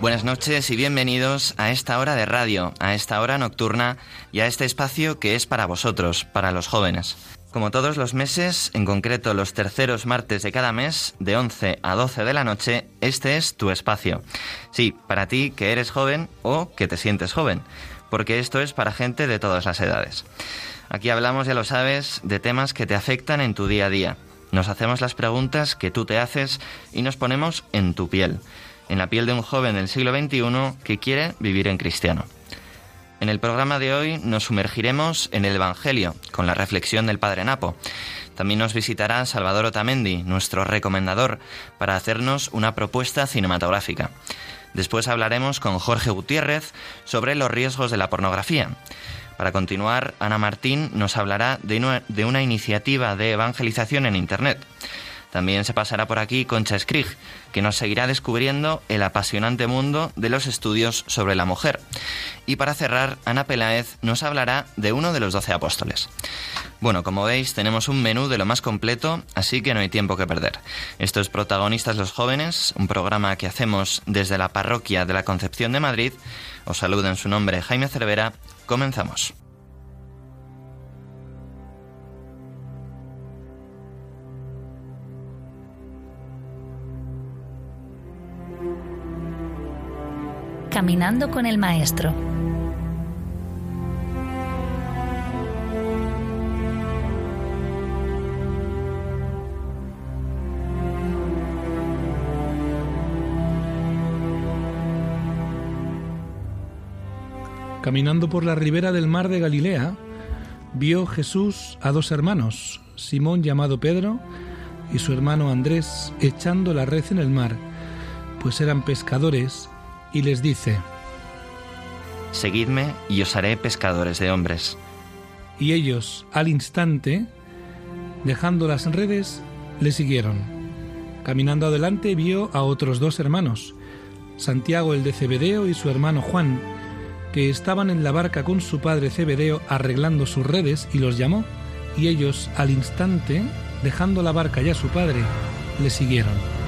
Buenas noches y bienvenidos a esta hora de radio, a esta hora nocturna y a este espacio que es para vosotros, para los jóvenes. Como todos los meses, en concreto los terceros martes de cada mes, de 11 a 12 de la noche, este es tu espacio. Sí, para ti que eres joven o que te sientes joven, porque esto es para gente de todas las edades. Aquí hablamos, ya lo sabes, de temas que te afectan en tu día a día. Nos hacemos las preguntas que tú te haces y nos ponemos en tu piel, en la piel de un joven del siglo XXI que quiere vivir en cristiano. En el programa de hoy nos sumergiremos en el Evangelio con la reflexión del Padre Napo. También nos visitará Salvador Otamendi, nuestro recomendador, para hacernos una propuesta cinematográfica. Después hablaremos con Jorge Gutiérrez sobre los riesgos de la pornografía. Para continuar, Ana Martín nos hablará de una, iniciativa de evangelización en Internet. También se pasará por aquí Concha Skrig, que nos seguirá descubriendo el apasionante mundo de los estudios sobre la mujer. Y para cerrar, Ana Peláez nos hablará de uno de los doce apóstoles. Bueno, como veis, tenemos un menú de lo más completo, así que no hay tiempo que perder. Esto es Protagonistas los Jóvenes, un programa que hacemos desde la parroquia de la Concepción de Madrid. Os saludo en su nombre Jaime Cervera. Comenzamos. Caminando con el Maestro. Caminando por la ribera del mar de Galilea, vio Jesús a dos hermanos, Simón llamado Pedro y su hermano Andrés, echando la red en el mar, pues eran pescadores, y les dice, Seguidme y os haré pescadores de hombres. y ellos al instante, dejando las redes, le siguieron. Caminando adelante vio a otros dos hermanos, Santiago el de Cebedeo y su hermano Juan, que estaban en la barca con su padre Cebedeo arreglando sus redes y los llamó, y ellos al instante, dejando la barca y a su padre, le siguieron.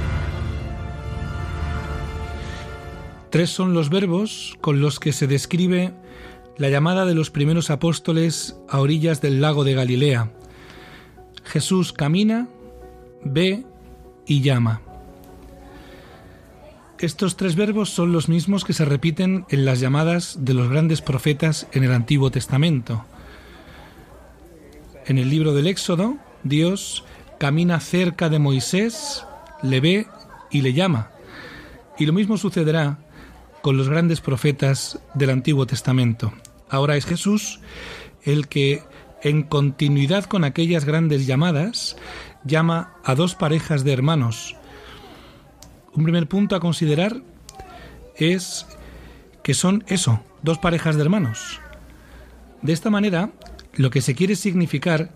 Tres son los verbos con los que se describe la llamada de los primeros apóstoles a orillas del lago de Galilea. Jesús camina, ve y llama. Estos tres verbos son los mismos que se repiten en las llamadas de los grandes profetas en el Antiguo Testamento. En el libro del Éxodo, Dios camina cerca de Moisés, le ve y le llama. Y lo mismo sucederá con los grandes profetas del Antiguo Testamento. Ahora es Jesús el que, en continuidad con aquellas grandes llamadas, llama a dos parejas de hermanos. Un primer punto a considerar es que son eso, dos parejas de hermanos. De esta manera, lo que se quiere significar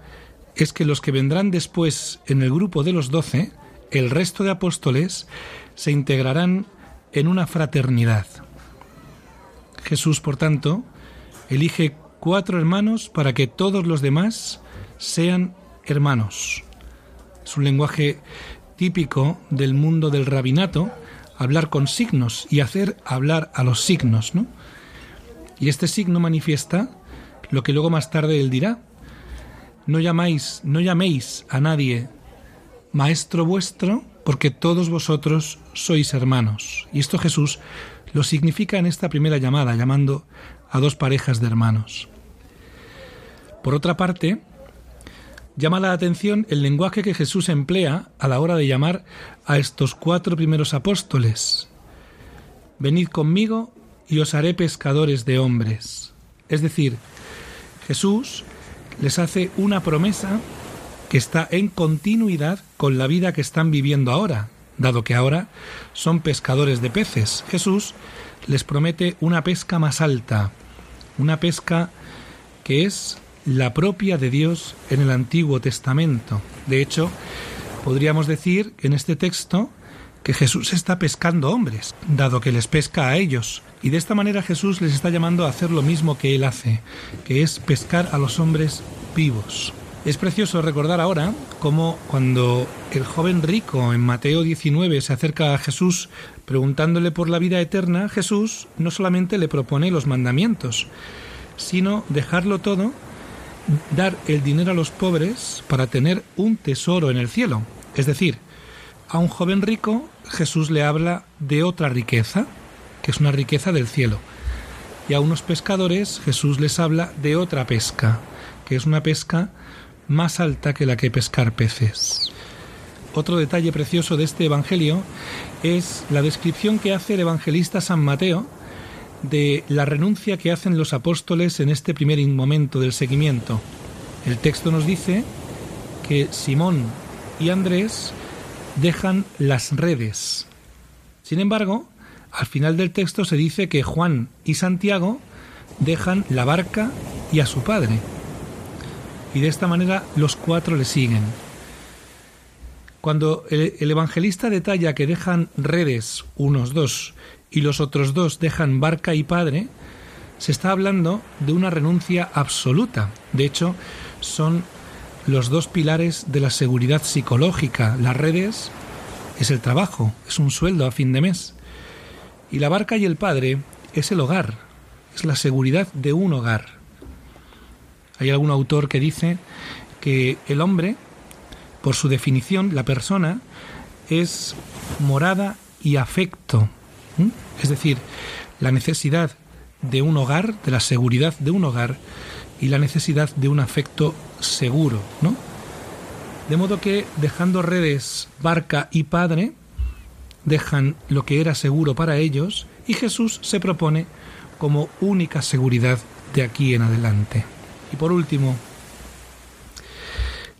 es que los que vendrán después en el grupo de los doce, el resto de apóstoles, se integrarán en una fraternidad. Jesús, por tanto, elige cuatro hermanos para que todos los demás sean hermanos. Es un lenguaje típico del mundo del rabinato, hablar con signos y hacer hablar a los signos, ¿no? Y este signo manifiesta lo que luego más tarde él dirá. No llamáis, no llaméis a nadie maestro vuestro, porque todos vosotros sois hermanos. Y esto Jesús lo significa en esta primera llamada, llamando a dos parejas de hermanos. Por otra parte, llama la atención el lenguaje que Jesús emplea a la hora de llamar a estos cuatro primeros apóstoles. Venid conmigo y os haré pescadores de hombres. Es decir, Jesús les hace una promesa que está en continuidad con la vida que están viviendo ahora, dado que ahora son pescadores de peces. Jesús les promete una pesca más alta, una pesca que es la propia de Dios en el Antiguo Testamento. De hecho, podríamos decir en este texto que Jesús está pescando hombres, dado que les pesca a ellos. Y de esta manera Jesús les está llamando a hacer lo mismo que Él hace, que es pescar a los hombres vivos. Es precioso recordar ahora cómo cuando el joven rico en Mateo 19 se acerca a Jesús preguntándole por la vida eterna, Jesús no solamente le propone los mandamientos, sino dejarlo todo, dar el dinero a los pobres para tener un tesoro en el cielo. Es decir, a un joven rico Jesús le habla de otra riqueza, que es una riqueza del cielo. Y a unos pescadores Jesús les habla de otra pesca, que es una pesca más alta que la que pescar peces. Otro detalle precioso de este Evangelio es la descripción que hace el evangelista San Mateo de la renuncia que hacen los apóstoles en este primer momento del seguimiento. El texto nos dice que Simón y Andrés dejan las redes. Sin embargo, al final del texto se dice que Juan y Santiago dejan la barca y a su padre. Y de esta manera los cuatro le siguen. Cuando el, evangelista detalla que dejan redes unos dos y los otros dos dejan barca y padre, se está hablando de una renuncia absoluta. De hecho, son los dos pilares de la seguridad psicológica. Las redes es el trabajo, es un sueldo a fin de mes. Y la barca y el padre es el hogar, es la seguridad de un hogar. Hay algún autor que dice que el hombre, por su definición, la persona, es morada y afecto. Es decir, la necesidad de un hogar, de la seguridad de un hogar y la necesidad de un afecto seguro, ¿no? De modo que dejando redes, barca y padre, dejan lo que era seguro para ellos y Jesús se propone como única seguridad de aquí en adelante. Y por último,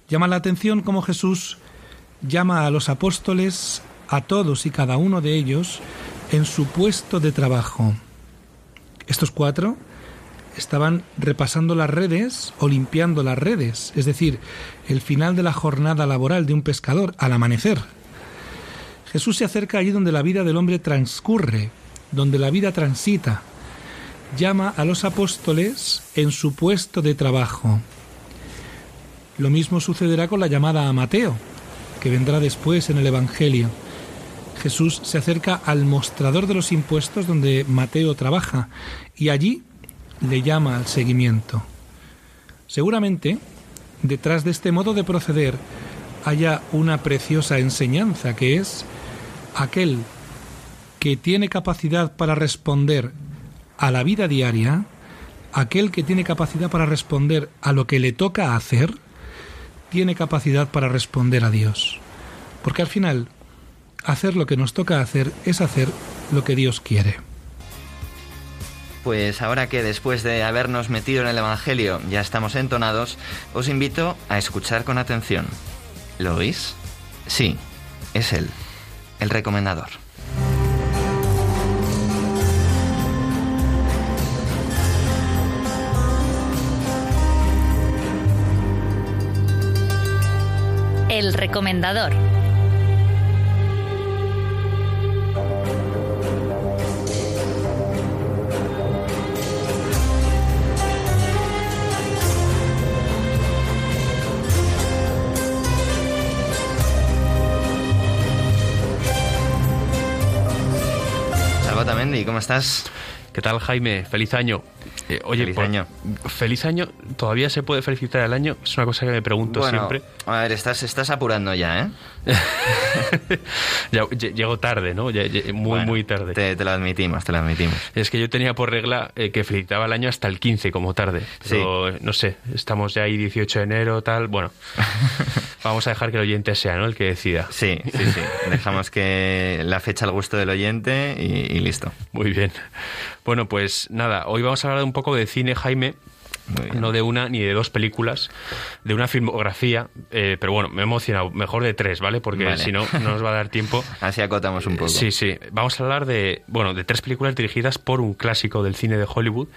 llama la atención cómo Jesús llama a los apóstoles, a todos y cada uno de ellos, en su puesto de trabajo. Estos cuatro estaban repasando las redes o limpiando las redes, es decir, el final de la jornada laboral de un pescador al amanecer. Jesús se acerca allí donde la vida del hombre transcurre, donde la vida transita. Llama a los apóstoles en su puesto de trabajo. Lo mismo sucederá con la llamada a Mateo, que vendrá después en el Evangelio. Jesús se acerca al mostrador de los impuestos donde Mateo trabaja y allí le llama al seguimiento. Seguramente, detrás de este modo de proceder haya una preciosa enseñanza que es aquel que tiene capacidad para responder a la vida diaria, aquel que tiene capacidad para responder a lo que le toca hacer, tiene capacidad para responder a Dios. Porque al final, hacer lo que nos toca hacer es hacer lo que Dios quiere. Pues ahora que después de habernos metido en el Evangelio ya estamos entonados, os invito a escuchar con atención. ¿Lo oís? Sí, es él, el recomendador. El recomendador. Mendy, ¿cómo estás? ¿Qué tal, Jaime? Feliz año. Eh, oye, feliz año. Feliz año. ¿Todavía se puede felicitar el año? Es una cosa que me pregunto siempre. A ver, estás, estás apurando ya, ¿eh? Ya, lle- llego tarde, ¿no? Ya- ya- muy, Bueno, muy tarde. Te, te lo admitimos, te lo admitimos. Es que yo tenía por regla eh, que felicitaba el año hasta el 15 como tarde. Pero, no sé, estamos ya ahí 18 de enero, tal. Bueno, vamos a dejar que el oyente sea, ¿no? El que decida. Sí, sí, sí. Dejamos que la fecha al gusto del oyente y, y listo. Muy bien. Bueno, pues nada, hoy vamos a hablar un poco de cine, Jaime. No de una ni de dos películas, de una filmografía, eh, pero bueno, me he emocionado, mejor de tres, ¿vale? Porque Vale. si no, no nos va a dar tiempo. Así acotamos un poco. Sí, sí. Vamos a hablar de, bueno, de tres películas dirigidas por un clásico del cine de Hollywood,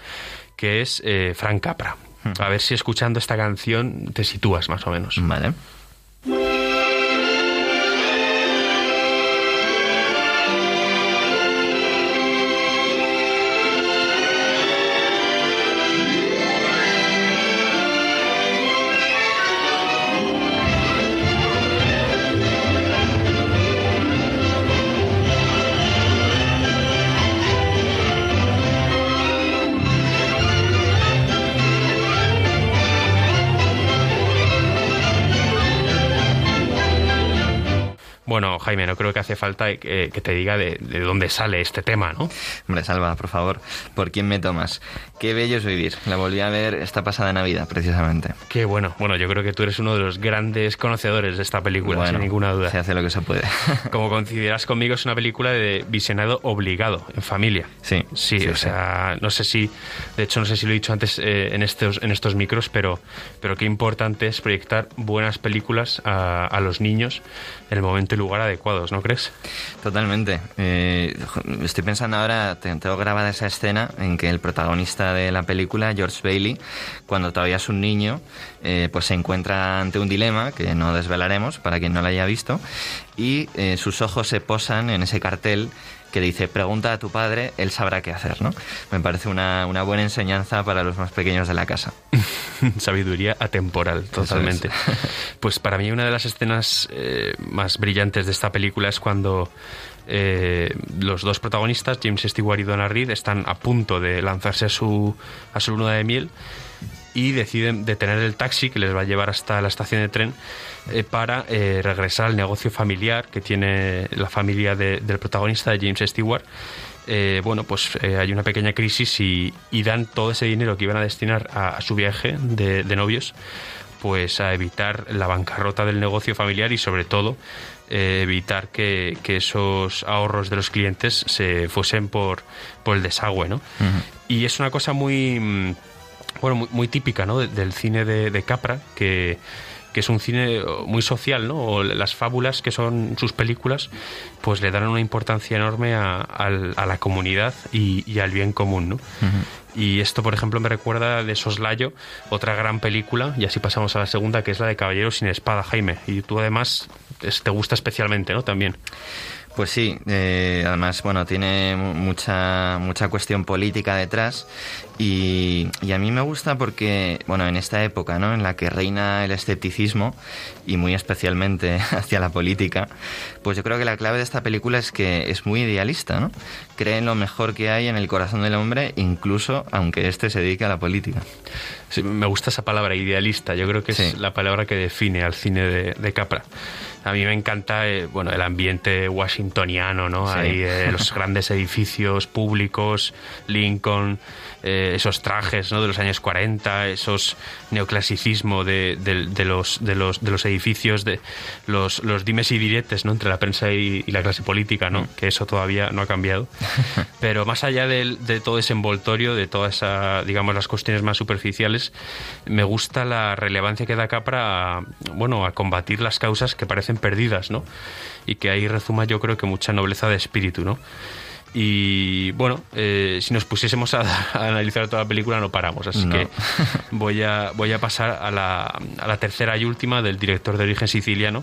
que es eh, Frank Capra. Hmm. A ver si escuchando esta canción te sitúas más o menos. Vale. Jaime, no creo que hace falta que, que te diga de, de dónde sale este tema, ¿no? Hombre, Salva, por favor, ¿por quién me tomas? Qué bello es vivir. La volví a ver esta pasada Navidad, precisamente. Qué bueno. Bueno, yo creo que tú eres uno de los grandes conocedores de esta película, Bueno, sin ninguna duda. Se hace lo que se puede. Como coincidirás conmigo, es una película de visionado obligado, en familia. Sí, Sí, sí, o sí. sea, no sé si, de hecho, no sé si lo he dicho antes eh, en, estos, en estos micros, pero, pero qué importante es proyectar buenas películas a, a los niños en el momento y lugar ¿no crees? Totalmente. Eh, estoy pensando ahora, te- tengo grabada esa escena en que el protagonista de la película, George Bailey, cuando todavía es un niño, eh, pues se encuentra ante un dilema que no desvelaremos para quien no lo haya visto, y eh, sus ojos se posan en ese cartel que dice, pregunta a tu padre, él sabrá qué hacer, ¿no? Me parece una, una buena enseñanza para los más pequeños de la casa. Sabiduría atemporal, totalmente. Pues para mí una de las escenas eh, más brillantes de esta película es cuando eh, los dos protagonistas, James Stewart y Donna Reed, están a punto de lanzarse a su, a su luna de miel y deciden detener el taxi que les va a llevar hasta la estación de tren eh, para eh, regresar al negocio familiar que tiene la familia de- del protagonista, de James Stewart. Eh, bueno, pues hay una pequeña crisis y, y dan todo ese dinero que iban a destinar a, a su viaje de, de novios, pues a evitar la bancarrota del negocio familiar y sobre todo eh, evitar que, que esos ahorros de los clientes se fuesen por, por el desagüe, ¿no? Y es una cosa muy mm, bueno, muy, muy típica ¿no? de- del cine de, de Capra, que, que es un cine muy social, ¿no? O las fábulas que son sus películas, pues le dan una importancia enorme a, la comunidad y, y al bien común, ¿no? Y esto, por ejemplo, me recuerda de Soslayo, otra gran película, y así pasamos a la segunda, que es la de Caballero sin Espada, Jaime. Y tú además es- te gusta especialmente, ¿no? También. Pues sí, eh, además, bueno, tiene mu- mucha, mucha cuestión política detrás y, y a mí me gusta porque, bueno, en esta época, ¿no? En la que reina el escepticismo y muy especialmente hacia la política, pues yo creo que la clave de esta película es que es muy idealista, ¿no? Cree en lo mejor que hay en el corazón del hombre, incluso aunque éste se dedique a la política. Sí, me gusta esa palabra, idealista. Yo creo que Sí. es la palabra que define al cine de, de Capra. A mí me encanta eh, bueno, el ambiente washingtoniano, ¿no? Sí. Ahí, eh, los grandes edificios públicos, Lincoln, eh, esos trajes ¿no? de los años 40, esos neoclasicismo de, de- de los, de, los, de los edificios, de los, los dimes y diretes ¿no? entre la prensa y, y la clase política, ¿no? que eso todavía no ha cambiado. Pero más allá del- de, todo ese envoltorio, de todas esa, digamos, las cuestiones más superficiales, me gusta la relevancia que da Capra a, bueno, a combatir las causas que parecen perdidas, ¿no? Y que ahí rezuma yo creo que mucha nobleza de espíritu, ¿no? Y bueno, eh, si nos pusiésemos a, a analizar toda la película no paramos, así No. que voy a, voy a pasar a la, a la tercera y última del director de origen siciliano,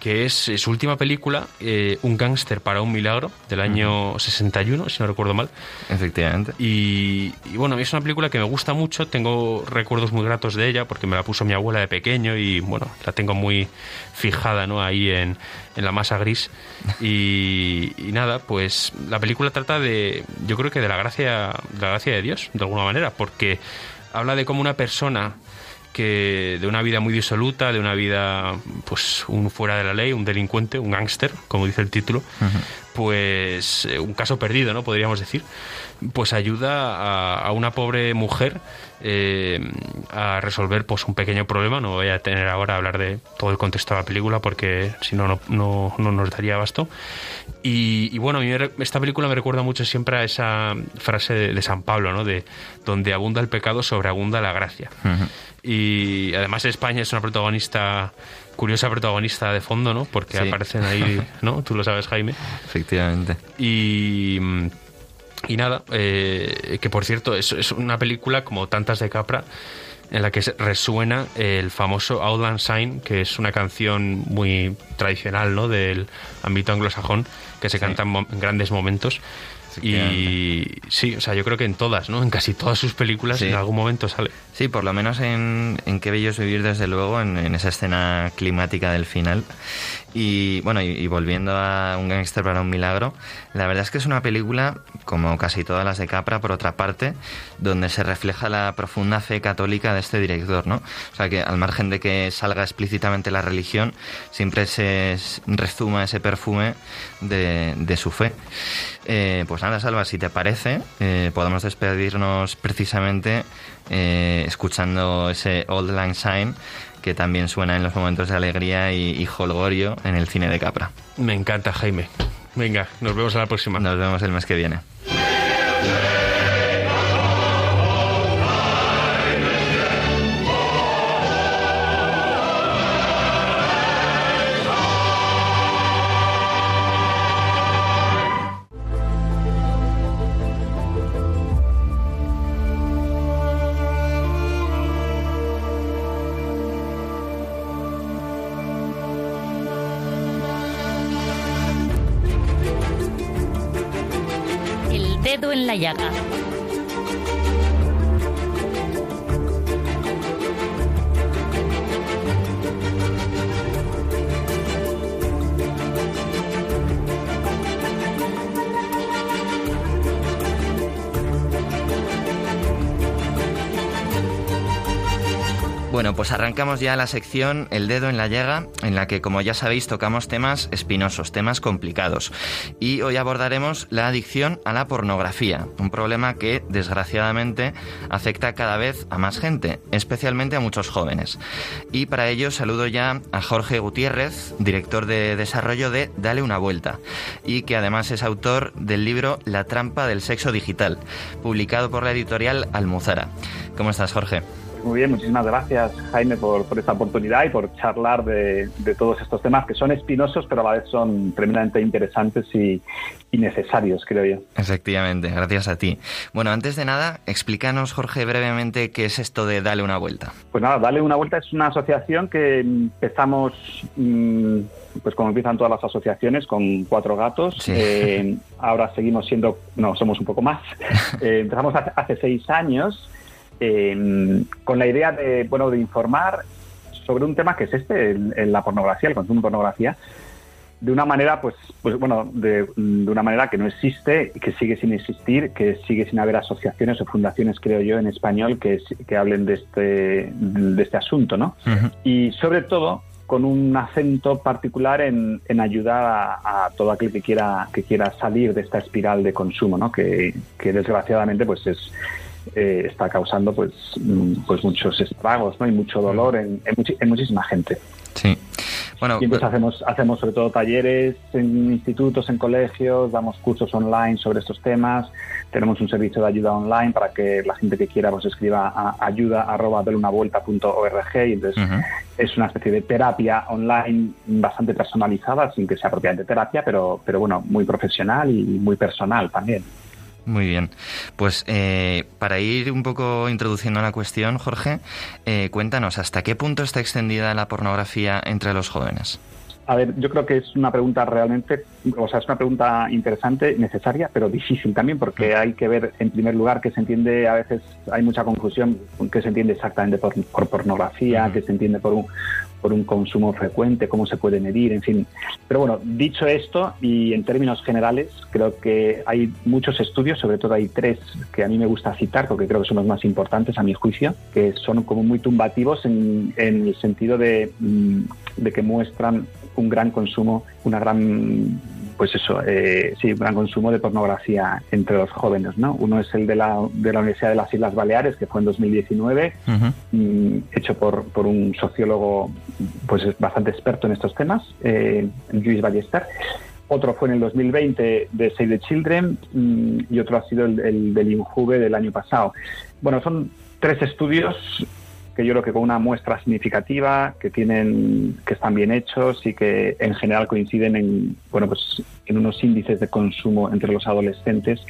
que es eh, su última película, eh, Un gángster para un milagro, del año 61, si no recuerdo mal. Efectivamente. Y, y bueno, es una película que me gusta mucho, tengo recuerdos muy gratos de ella porque me la puso mi abuela de pequeño y bueno, la tengo muy fijada ¿no? ahí en, en la masa gris. Y, y nada, pues la película trata de, yo creo que de la gracia, de la gracia de Dios, de alguna manera, porque habla de cómo una persona que de una vida muy disoluta, de una vida pues un fuera de la ley, un delincuente, un gángster, como dice el título, pues eh, un caso perdido, ¿no? Podríamos decir, pues ayuda a, una pobre mujer eh, a resolver pues un pequeño problema. No voy a tener ahora a hablar de todo el contexto de la película porque si no, no, no, nos daría abasto. Y, bueno, a mí esta película me recuerda mucho siempre a esa frase de, San Pablo, ¿no? De donde abunda el pecado, sobreabunda la gracia. Y además España es una protagonista curiosa protagonista de fondo, ¿no? Porque aparecen ahí, ¿no? Tú lo sabes, Jaime. Efectivamente. Y, y nada, eh, que por cierto, es, es una película como tantas de Capra en la que resuena el famoso Outland Sign, que es una canción muy tradicional ¿no? del ámbito anglosajón, que se canta en grandes momentos y sí, o sea, yo creo que en todas, ¿no? En casi todas sus películas en algún momento sale. Sí, por lo menos en, en Qué bello es vivir, desde luego, en, esa escena climática del final. Y bueno, y, volviendo a Un gangster para un milagro, la verdad es que es una película, como casi todas las de Capra, por otra parte, donde se refleja la profunda fe católica de este director, ¿no? O sea, que al margen de que salga explícitamente la religión, siempre se rezuma ese perfume de, de su fe. Eh, pues nada, Salva, si te parece, eh, podemos despedirnos precisamente eh, escuchando ese Old Lang Syne que también suena en los momentos de alegría y, y holgorio en el cine de Capra. Me encanta, Jaime. Venga, nos vemos a la próxima. Nos vemos el mes que viene. Arrancamos ya la sección El dedo en la llaga, en la que, como ya sabéis, tocamos temas espinosos, temas complicados. Y hoy abordaremos la adicción a la pornografía, un problema que, desgraciadamente, afecta cada vez a más gente, especialmente a muchos jóvenes. Y para ello saludo ya a Jorge Gutiérrez, director de desarrollo de Dale una vuelta, y que además es autor del libro La trampa del sexo digital, publicado por la editorial Almuzara. ¿Cómo estás, Jorge? Muy bien, muchísimas gracias Jaime por, esta oportunidad y por charlar de, todos estos temas que son espinosos pero a la vez son tremendamente interesantes y, necesarios, creo yo. Efectivamente, gracias a ti. Bueno, antes de nada, explícanos Jorge brevemente qué es esto de Dale una vuelta. Pues nada, Dale una vuelta es una asociación que empezamos... Mm, pues como empiezan todas las asociaciones, con cuatro gatos. Eh, ahora seguimos siendo, no, somos un poco más. Eh, empezamos hace seis años Em, con la idea de, bueno, de informar sobre un tema que es este, en la pornografía, el consumo de pornografía, de una manera, pues, pues bueno, de, una manera que no existe, que sigue sin existir, que sigue sin haber asociaciones o fundaciones, creo yo, en español que, que hablen de este, de este asunto, ¿no? Y sobre todo con un acento particular en, en ayudar a, todo aquel que quiera que quiera salir de esta espiral de consumo, ¿no? Que, que desgraciadamente, pues es eh, está causando pues, mm, pues muchos estragos ¿no? y mucho dolor en, en, muchísima gente. Sí. Bueno, y entonces pues hacemos, hacemos sobre todo talleres en institutos, en colegios, damos cursos online sobre estos temas, tenemos un servicio de ayuda online para que la gente que quiera pues escriba a ayuda arroba y entonces es una especie de terapia online bastante personalizada, sin que sea propiamente terapia, pero, pero bueno, muy profesional y muy personal también. Muy bien. Pues eh, para ir un poco introduciendo la cuestión, Jorge, eh, cuéntanos, ¿hasta qué punto está extendida la pornografía entre los jóvenes? a ver, yo creo que es una pregunta realmente, o sea, es una pregunta interesante, necesaria, pero difícil también, porque hay que ver, en primer lugar, que se entiende, a veces hay mucha confusión, que se entiende exactamente por, pornografía, que se entiende por un, por un consumo frecuente, cómo se puede medir, en fin. Pero bueno, dicho esto, y en términos generales, creo que hay muchos estudios, sobre todo hay tres que a mí me gusta citar, porque creo que son los más importantes a mi juicio, que son como muy tumbativos en, en el sentido de, mm, de que muestran un gran consumo, una gran pues eso, eh, sí, un gran consumo de pornografía entre los jóvenes, ¿no? Uno es el de la, de la Universidad de las Islas Baleares, que fue en 2019, mm, hecho por, por un sociólogo pues bastante experto en estos temas, eh, Luis Ballester. Otro fue en el 2020 de Save the Children mm, y otro ha sido el, el del INJUVE del año pasado. Bueno, son tres estudios que yo creo que con una muestra significativa, que tienen, que están bien hechos y que en general coinciden en, bueno, pues en unos índices de consumo entre los adolescentes,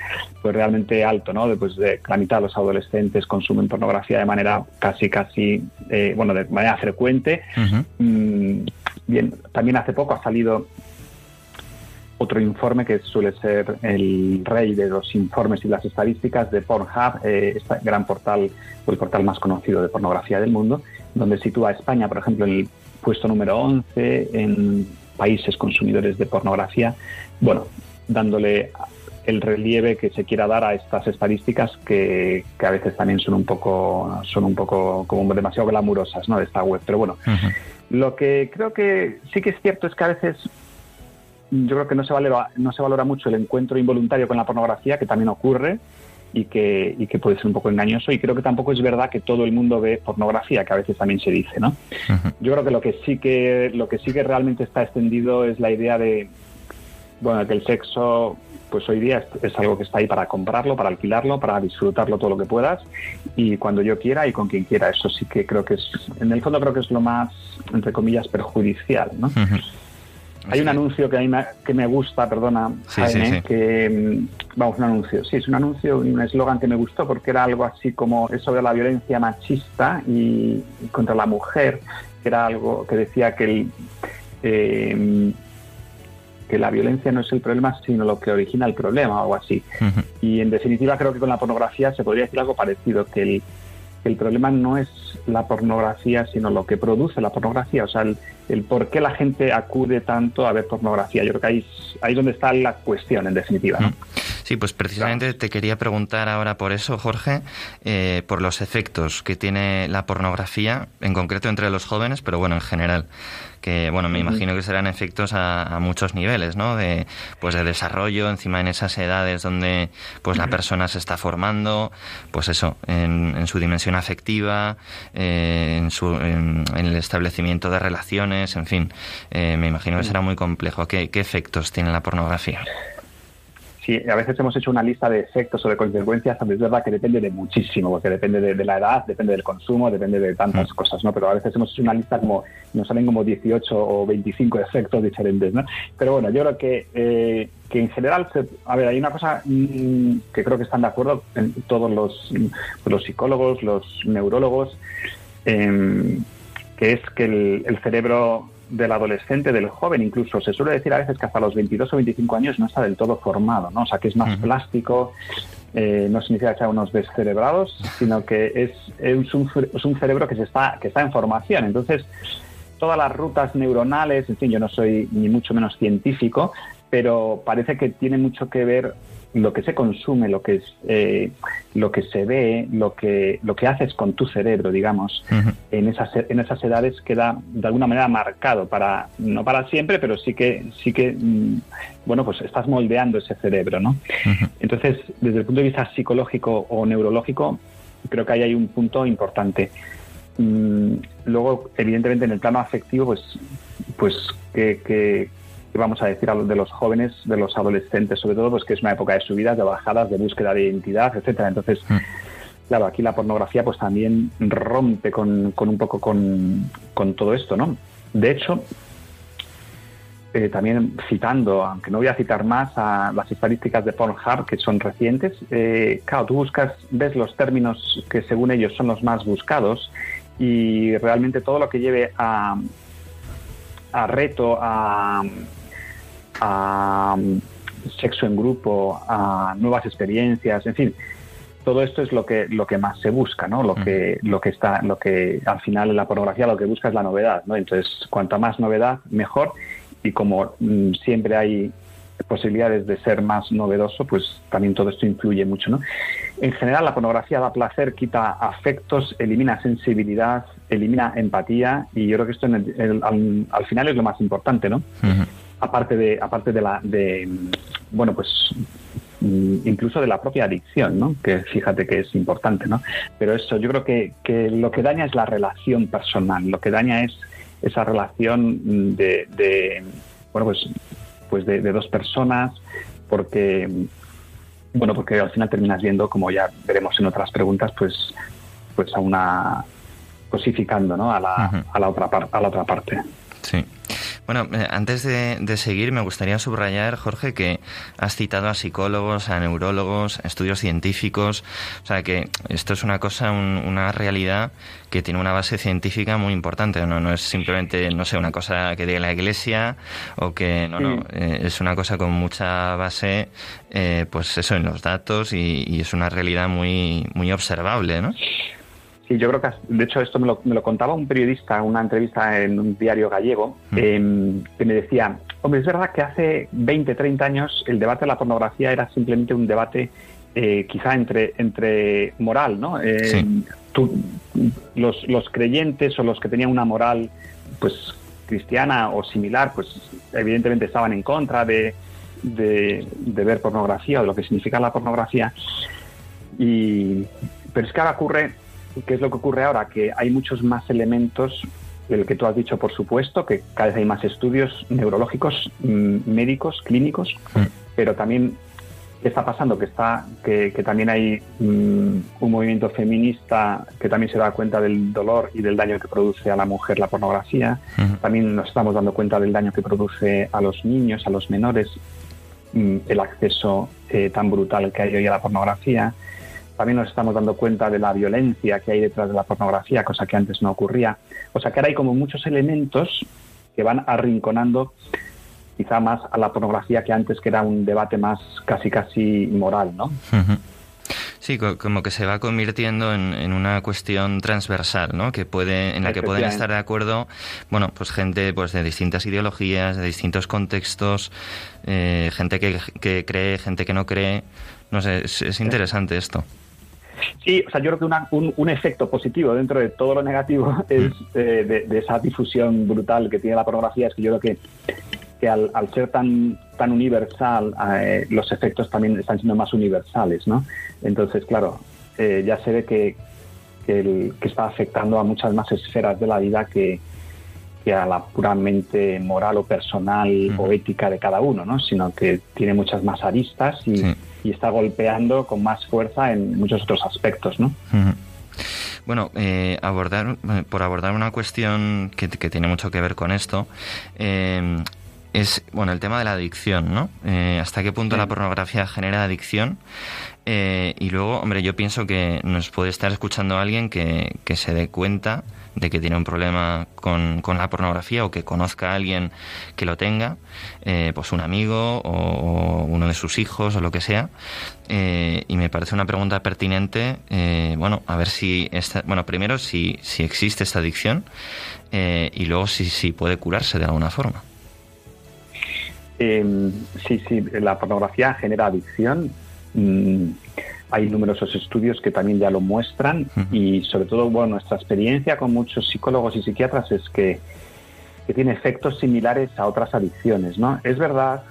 pues realmente alto, ¿no? Pues de la mitad de los adolescentes consumen pornografía de manera casi, casi, eh, bueno, de manera frecuente. Mm, bien, también hace poco ha salido otro informe que suele ser el rey de los informes y las estadísticas de Pornhub, eh, este gran portal, o el portal más conocido de pornografía del mundo, donde sitúa a España, por ejemplo, en el puesto número 11 en países consumidores de pornografía, bueno, dándole el relieve que se quiera dar a estas estadísticas que, a veces también son un poco son un poco como demasiado glamurosas ¿no? de esta web pero bueno lo que creo que sí que es cierto es que a veces yo creo que no se, valora, no se valora mucho el encuentro involuntario con la pornografía, que también ocurre y que, y que puede ser un poco engañoso. Y creo que tampoco es verdad que todo el mundo ve pornografía, que a veces también se dice, ¿no? Yo creo que lo que sí que lo que sí que realmente está extendido es la idea de bueno que el sexo pues hoy día es, algo que está ahí para comprarlo, para alquilarlo, para disfrutarlo todo lo que puedas y cuando yo quiera y con quien quiera. Eso sí que creo que es, en el fondo creo que es lo más, entre comillas, perjudicial, ¿no? Hay un anuncio que a mí me, que me gusta, perdona, que mm, vamos, un anuncio, sí, es un anuncio, un eslogan que me gustó porque era algo así como es sobre la violencia machista y, contra la mujer, que era algo que decía que el, em, que la violencia no es el problema, sino lo que origina el problema o algo así. Y en definitiva creo que con la pornografía se podría decir algo parecido, que el, el problema no es la pornografía, sino lo que produce la pornografía, o sea, el, por qué la gente acude tanto a ver pornografía. Yo creo que ahí, ahí es donde está la cuestión, en definitiva. Mm. Sí, pues precisamente te quería preguntar ahora por eso, Jorge, eh, por los efectos que tiene la pornografía, en concreto entre los jóvenes, pero bueno, en general que bueno me imagino que serán efectos a, muchos niveles no de pues de desarrollo encima en esas edades donde pues la persona se está formando pues eso en, su dimensión afectiva eh, en, su, en, el establecimiento de relaciones en fin eh, me imagino que será muy complejo. Qué, qué efectos tiene la pornografía sí, a veces hemos hecho una lista de efectos o de consecuencias, es verdad que depende de muchísimo, porque depende de, la edad, depende del consumo, depende de tantas mm. cosas, ¿no? Pero a veces hemos hecho una lista como, nos salen como 18 o 25 efectos diferentes, ¿no? Pero bueno, yo creo que, eh, que en general, a ver, hay una cosa mm, que creo que están de acuerdo en todos los, los psicólogos, los neurólogos, em, que es que el, el cerebro del adolescente, del joven incluso. Se suele decir a veces que hasta los 22 o 25 años no está del todo formado, ¿no? O sea, que es más plástico, eh, no significa que sea unos descerebrados, sino que es, es, un, es un cerebro que, se está, que está en formación. Entonces, todas las rutas neuronales, en fin, yo no soy ni mucho menos científico, pero parece que tiene mucho que ver lo que se consume, lo que es, eh, lo que se ve, lo que lo que haces con tu cerebro, digamos, en esas en esas edades queda de alguna manera marcado para no para siempre, pero sí que sí que mm, bueno pues estás moldeando ese cerebro, ¿no? Entonces desde el punto de vista psicológico o neurológico creo que ahí hay un punto importante. Mm, luego evidentemente en el plano afectivo pues pues que vamos a decir, de los jóvenes, de los adolescentes, sobre todo, pues que es una época de subidas, de bajadas, de búsqueda de identidad, etcétera. Entonces, mm. claro, aquí la pornografía pues también rompe con, un poco con, todo esto, ¿no? De hecho, eh, también citando, aunque no voy a citar más, a las estadísticas de Pornhub, que son recientes, eh, claro, tú buscas, ves los términos que según ellos son los más buscados y realmente todo lo que lleve a, a reto, a, a sexo en grupo, a nuevas experiencias, en fin, todo esto es lo que lo que más se busca, ¿no? Lo que lo que está lo que al final en la pornografía lo que busca es la novedad, ¿no? Entonces, cuanta más novedad, mejor y como mm, siempre hay posibilidades de ser más novedoso, pues también todo esto influye mucho, ¿no? En general, la pornografía da placer, quita afectos, elimina sensibilidad, elimina empatía y yo creo que esto al, final es lo más importante, ¿no? Aparte de aparte de la de bueno pues mm, incluso de la propia adicción, ¿no? Que fíjate que es importante, ¿no? Pero eso, yo creo que, que lo que daña es la relación personal, lo que daña es esa relación de, bueno, pues, pues de, dos personas, porque, bueno, porque al final terminas viendo, como ya veremos en otras preguntas, pues, pues a una cosificando, ¿no? A la, a la otra a la otra parte. Sí. Bueno, eh, antes de, seguir, me gustaría subrayar, Jorge, que has citado a psicólogos, a neurólogos, a estudios científicos. O sea, que esto es una cosa, una realidad que tiene una base científica muy importante. No, no es simplemente, no sé, una cosa que diga la Iglesia o que, no, no, eh, es una cosa con mucha base, eh, pues eso, en los datos y, y es una realidad muy, muy observable, ¿no? Sí, yo creo que, de hecho, esto me lo, me lo contaba un periodista en una entrevista en un diario gallego, mm. em, que me decía, hombre, es verdad que hace 20, 30 años el debate de la pornografía era simplemente un debate eh, quizá entre, entre moral, ¿no? Eh, los, los creyentes o los que tenían una moral, pues, cristiana o similar, pues, evidentemente estaban en contra de, de, de ver pornografía o de lo que significa la pornografía. Y, pero es que ahora ocurre ¿Qué es lo que ocurre ahora? Que hay muchos más elementos, el que tú has dicho, por supuesto, que cada vez hay más estudios neurológicos, mm, médicos, clínicos, mm. pero también ¿qué está pasando? Que, está, que, también hay mm, un movimiento feminista que también se da cuenta del dolor y del daño que produce a la mujer la pornografía. También nos estamos dando cuenta del daño que produce a los niños, a los menores, el acceso eh, tan brutal que hay hoy a la pornografía. También nos estamos dando cuenta de la violencia que hay detrás de la pornografía, cosa que antes no ocurría. O sea que ahora hay como muchos elementos que van arrinconando quizá más a la pornografía que antes, que era un debate más casi casi moral, ¿no? Sí, como que se va convirtiendo en, una cuestión transversal, ¿no? Que puede, en la que pueden estar de acuerdo, bueno, pues gente pues de distintas ideologías, de distintos contextos, eh, gente que, que, cree, gente que no cree. No sé, es interesante esto. Sí, o sea, yo creo que un, efecto positivo dentro de todo lo negativo es eh, de, esa difusión brutal que tiene la pornografía, es que yo creo que, que al, ser tan, tan universal, eh, los efectos también están siendo más universales, ¿no? Entonces, claro, eh, ya se ve que, que, está afectando a muchas más esferas de la vida que, que a la puramente moral o personal o ética de cada uno, ¿no? Sino que tiene muchas más aristas y y está golpeando con más fuerza en muchos otros aspectos, ¿no? Bueno, eh, abordar, eh, por abordar una cuestión que, tiene mucho que ver con esto, eh, es bueno el tema de la adicción, ¿no? ¿Hasta qué punto la pornografía genera adicción? y luego, hombre, yo pienso que nos puede estar escuchando alguien que, que se dé cuenta de que tiene un problema con, con la pornografía o que conozca a alguien que lo tenga, eh, pues un amigo o, uno de sus hijos o lo que sea. Eh, y me parece una pregunta pertinente, eh, bueno, a ver si, esta, bueno, primero si, si existe esta adicción y luego si, si puede curarse de alguna forma. Em, sí, sí, la pornografía genera adicción. Mm, hay numerosos estudios que también ya lo muestran y sobre todo bueno, nuestra experiencia con muchos psicólogos y psiquiatras es que, tiene efectos similares a otras adicciones. ¿no? Es verdad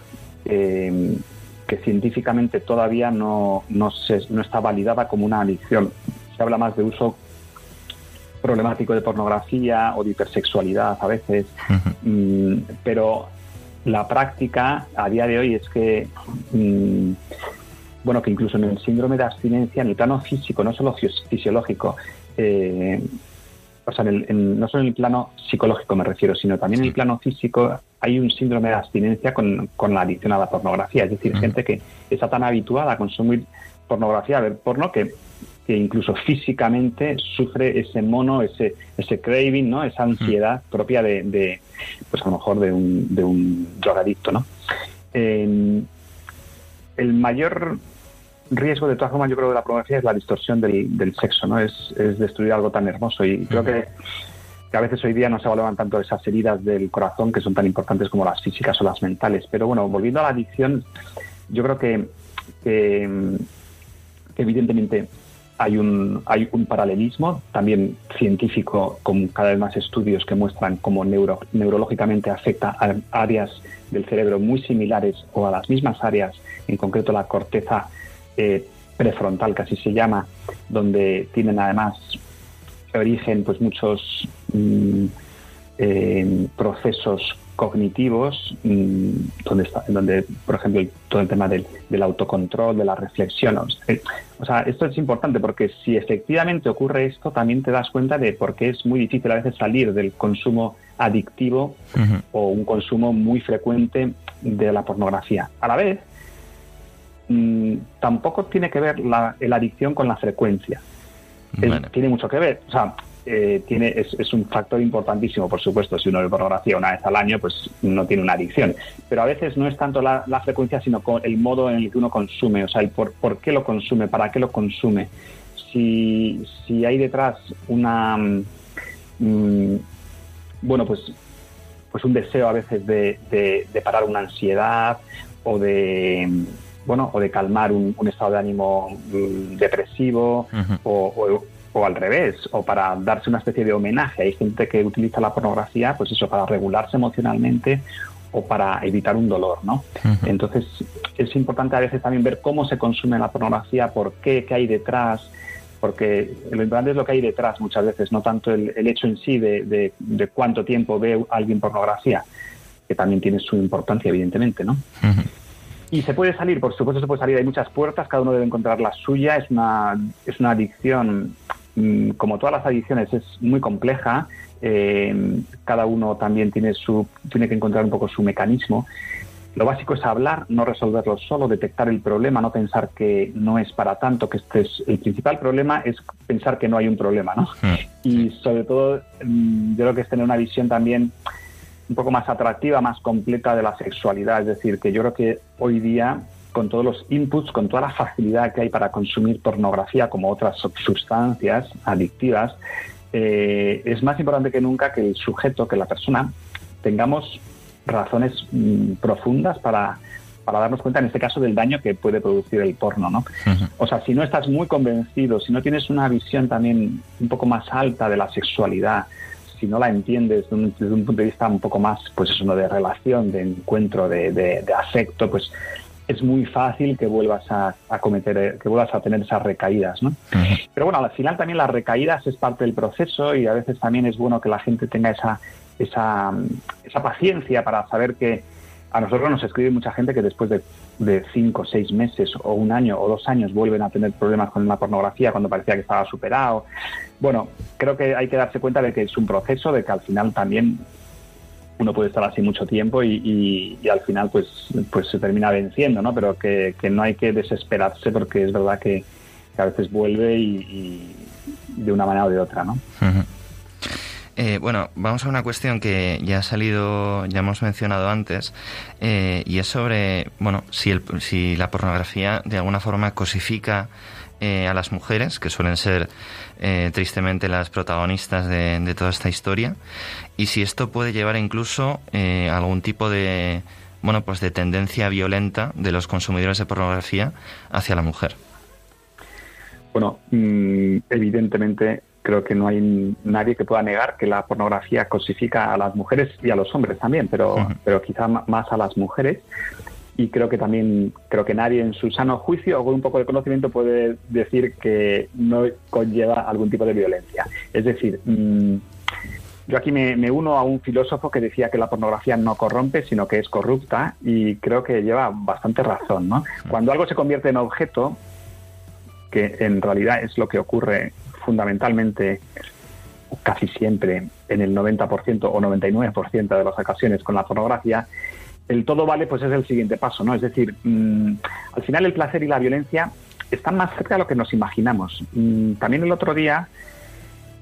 eh, que científicamente todavía no, no, no está validada como una adicción. Se habla más de uso problemático de pornografía o de hipersexualidad a veces, mm, pero la práctica a día de hoy es que mm, bueno, que incluso en el síndrome de abstinencia, en el plano físico, no solo fisiológico, eh, o sea, no solo en el plano psicológico me refiero, sino también en el plano físico hay un síndrome de abstinencia con, la adicción a la pornografía. Es decir, gente que está tan habituada a consumir pornografía, a ver porno, que que incluso físicamente sufre ese mono, ese, ese craving, ¿no? Esa ansiedad propia de, pues a lo mejor de un, de un drogadicto, ¿no? el mayor riesgo de todas formas yo creo de la pornografía es la distorsión del, sexo, ¿no? Es, destruir algo tan hermoso y creo que, a veces hoy día no se valoran tanto esas heridas del corazón que son tan importantes como las físicas o las mentales. Pero bueno, volviendo a la adicción, yo creo que, que evidentemente hay un, hay un paralelismo también científico con cada vez más estudios que muestran cómo neuro, neurológicamente afecta a áreas del cerebro muy similares o a las mismas áreas, en concreto la corteza eh, prefrontal, que así se llama, donde tienen además origen pues muchos mm, eh, procesos cognitivos, mm, donde, está, donde, por ejemplo, todo el tema del, autocontrol, de la reflexión. O sea, esto es importante porque si efectivamente ocurre esto, también te das cuenta de por qué es muy difícil a veces salir del consumo adictivo o un consumo muy frecuente de la pornografía. A la vez, mm, tampoco tiene que ver la, la adicción con la frecuencia. tiene mucho que ver. O sea, eh, tiene, es, un factor importantísimo, por supuesto. Si uno ve pornografía una vez al año, pues no tiene una adicción. Pero a veces no es tanto la, frecuencia, sino el modo en el que uno consume, o sea, el por, qué lo consume, para qué lo consume. Si, si hay detrás una. Mm, bueno, pues, pues un deseo a veces de, de, parar una ansiedad o de bueno, o de calmar un, estado de ánimo mm, depresivo o, o al revés, o para darse una especie de homenaje. Hay gente que utiliza la pornografía, pues eso, para regularse emocionalmente o para evitar un dolor, ¿no? Entonces, es importante a veces también ver cómo se consume la pornografía, por qué, qué hay detrás, porque lo importante es lo que hay detrás muchas veces, no tanto el, hecho en sí de, de, cuánto tiempo ve alguien pornografía, que también tiene su importancia, evidentemente, ¿no? Y se puede salir, por supuesto se puede salir, hay muchas puertas, cada uno debe encontrar la suya, es una, es una adicción Mm, como todas las adicciones, es muy compleja. Eh, cada uno también tiene, su, tiene que encontrar un poco su mecanismo. Lo básico es hablar, no resolverlo solo, detectar el problema, no pensar que no es para tanto, que este es el principal problema es pensar que no hay un problema, ¿no? Hmm. Y sobre todo, mm, yo creo que es tener una visión también un poco más atractiva, más completa de la sexualidad. Es decir, que yo creo que hoy día con todos los inputs, con toda la facilidad que hay para consumir pornografía como otras sustancias adictivas, eh, es más importante que nunca que el sujeto, que la persona, tengamos razones mm, profundas para, para darnos cuenta, en este caso, del daño que puede producir el porno, ¿no? O sea, si no estás muy convencido, si no tienes una visión también un poco más alta de la sexualidad, si no la entiendes desde un, punto de vista un poco más, pues eso, de relación, de encuentro, de, de afecto, pues es muy fácil que vuelvas a, cometer, eh, que vuelvas a tener esas recaídas, ¿no? Pero bueno, al final también las recaídas es parte del proceso y a veces también es bueno que la gente tenga esa, esa, esa paciencia para saber que a nosotros nos escribe mucha gente que después de, de cinco, seis meses o un año o dos años vuelven a tener problemas con la pornografía cuando parecía que estaba superado. Bueno, creo que hay que darse cuenta de que es un proceso, de que al final también uno puede estar así mucho tiempo y, al final pues, pues se termina venciendo, ¿no? Pero que, no hay que desesperarse porque es verdad que, a veces vuelve y, de una manera o de otra, ¿no? Eh, bueno, vamos a una cuestión que ya ha salido, ya hemos mencionado antes, eh, y es sobre, bueno, si, el, si la pornografía de alguna forma cosifica eh, a las mujeres, que suelen ser tristemente las protagonistas de, toda esta historia, y si esto puede llevar incluso eh, algún tipo de, bueno, pues de tendencia violenta de los consumidores de pornografía hacia la mujer. Bueno, mm, evidentemente creo que no hay nadie que pueda negar que la pornografía cosifica a las mujeres y a los hombres también, pero, pero quizá más a las mujeres y creo que también creo que nadie en su sano juicio o con un poco de conocimiento puede decir que no conlleva algún tipo de violencia. Es decir, mm, yo aquí me, uno a un filósofo que decía que la pornografía no corrompe, sino que es corrupta y creo que lleva bastante razón. ¿no? Cuando algo se convierte en objeto, que en realidad es lo que ocurre fundamentalmente casi siempre en el 90% o 99% de las ocasiones con la pornografía, el todo vale pues es el siguiente paso, ¿no? Es decir, mm, al final el placer y la violencia están más cerca de lo que nos imaginamos. Mm, también el otro día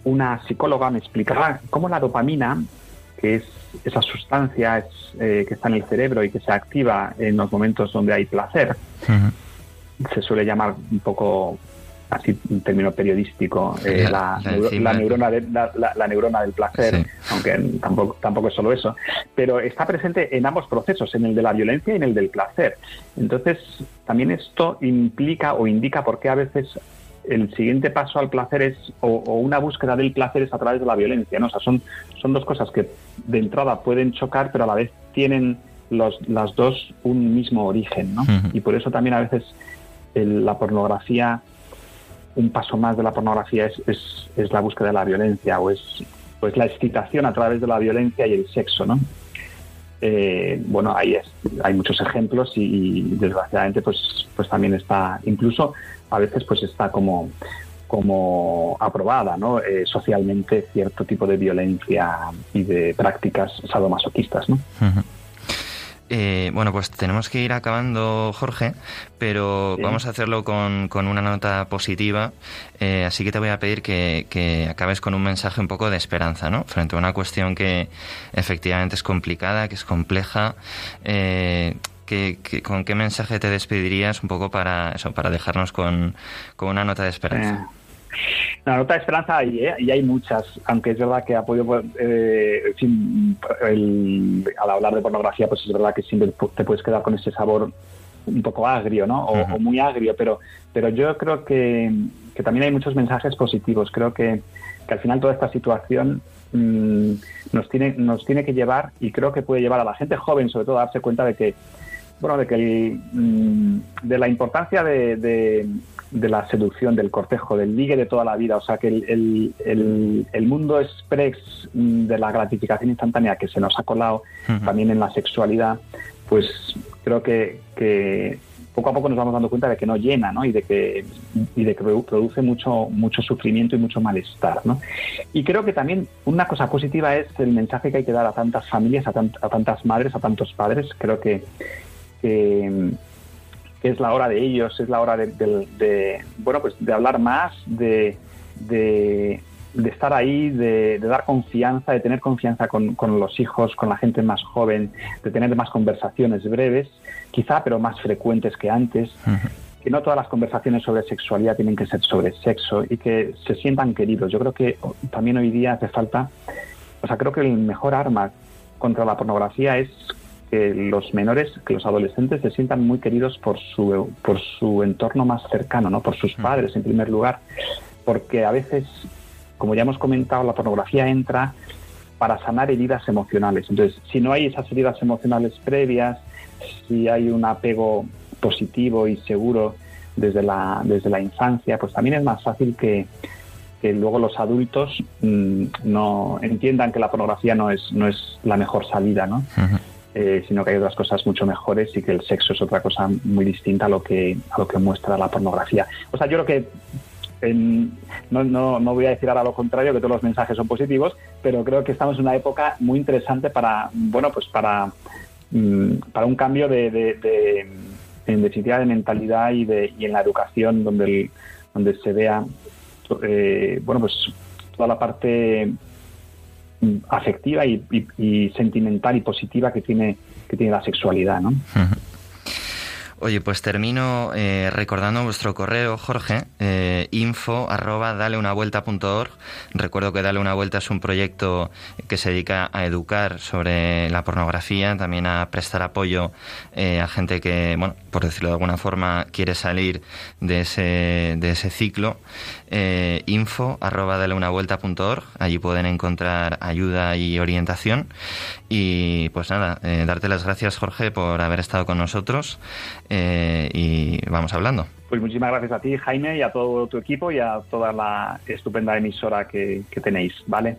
una psicóloga me explicaba cómo la dopamina, que es esa sustancia eh, que está en el cerebro y que se activa en los momentos donde hay placer, se suele llamar un poco así un término periodístico, eh, la, neurona la, neurona del placer, aunque tampoco, tampoco es solo eso, pero está presente en ambos procesos, en el de la violencia y en el del placer. Entonces, también esto implica o indica por qué a veces el siguiente paso al placer es, o, una búsqueda del placer es a través de la violencia, ¿no? O sea, son, son dos cosas que de entrada pueden chocar, pero a la vez tienen los, las dos un mismo origen, ¿no? Y por eso también a veces la pornografía un paso más de la pornografía es, es, la búsqueda de la violencia o es pues la excitación a través de la violencia y el sexo, ¿no? Eh, bueno, ahí es, hay muchos ejemplos y, desgraciadamente pues, pues también está, incluso a veces pues está como, como aprobada ¿no? Eh, socialmente cierto tipo de violencia y de prácticas sadomasoquistas, ¿no? Eh, bueno, pues tenemos que ir acabando, Jorge, pero vamos a hacerlo con, una nota positiva. Eh, así que te voy a pedir que, acabes con un mensaje un poco de esperanza, ¿no? Frente a una cuestión que efectivamente es complicada, que es compleja. Eh, ¿Con qué mensaje te despedirías un poco para eso, para dejarnos con, con una nota de esperanza? La nota de esperanza hay, ¿eh? y hay muchas, aunque es verdad que ha podido, eh, al hablar de pornografía, pues es verdad que siempre te puedes quedar con ese sabor un poco agrio, ¿no? O, muy agrio, pero, pero yo creo que, también hay muchos mensajes positivos. Creo que, al final toda esta situación mm, nos, tiene, nos tiene que llevar, y creo que puede llevar a la gente joven, sobre todo, a darse cuenta de que, bueno, de que mm, de la importancia de de la seducción, del cortejo, del ligue de toda la vida. O sea, que el, el, el, mundo express de la gratificación instantánea que se nos ha colado también en la sexualidad, pues creo que, que, poco a poco nos vamos dando cuenta de que no llena, ¿no? Y de que, y de que produce mucho, mucho sufrimiento y mucho malestar, ¿no? Y creo que también una cosa positiva es el mensaje que hay que dar a tantas familias, a, a tantas madres, a tantos padres. Creo que, que es la hora de ellos, es la hora de, bueno, pues de hablar más, de, de, estar ahí, de, dar confianza, de tener confianza con, los hijos, con la gente más joven, de tener más conversaciones breves, quizá, pero más frecuentes que antes. Que no todas las conversaciones sobre sexualidad tienen que ser sobre sexo y que se sientan queridos. Yo creo que también hoy día hace falta, o sea, creo que el mejor arma contra la pornografía es que los menores, que los adolescentes se sientan muy queridos por su, por su entorno más cercano, ¿no? por sus padres en primer lugar, porque a veces, como ya hemos comentado, la pornografía entra para sanar heridas emocionales. Entonces, si no hay esas heridas emocionales previas, si hay un apego positivo y seguro desde la, desde la infancia, pues también es más fácil que, que luego los adultos mm, no entiendan que la pornografía no es, no es la mejor salida, ¿no? Eh, sino que hay otras cosas mucho mejores y que el sexo es otra cosa muy distinta a lo que, a lo que muestra la pornografía. O sea, yo creo que no, no, no, voy a decir ahora lo contrario, que todos los mensajes son positivos, pero creo que estamos en una época muy interesante para, bueno, pues para, mm, para un cambio de, de, en definitiva, de mentalidad y, de, y en la educación, donde, donde se vea, eh, bueno, pues toda la parte afectiva y, sentimental y positiva que tiene, que tiene la sexualidad, ¿no? Oye, pues termino eh, recordando vuestro correo, Jorge, eh, info arroba dale una vuelta Recuerdo que Dale una vuelta es un proyecto que se dedica a educar sobre la pornografía, también a prestar apoyo eh, a gente que, bueno, por decirlo de alguna forma, quiere salir de ese, de ese ciclo. Info arroba dale una vuelta Allí pueden encontrar ayuda y orientación. Y pues nada, darte las gracias, Jorge, por haber estado con nosotros. Y vamos hablando. Pues muchísimas gracias a ti, Jaime, y a todo tu equipo y a toda la estupenda emisora que, tenéis, ¿vale?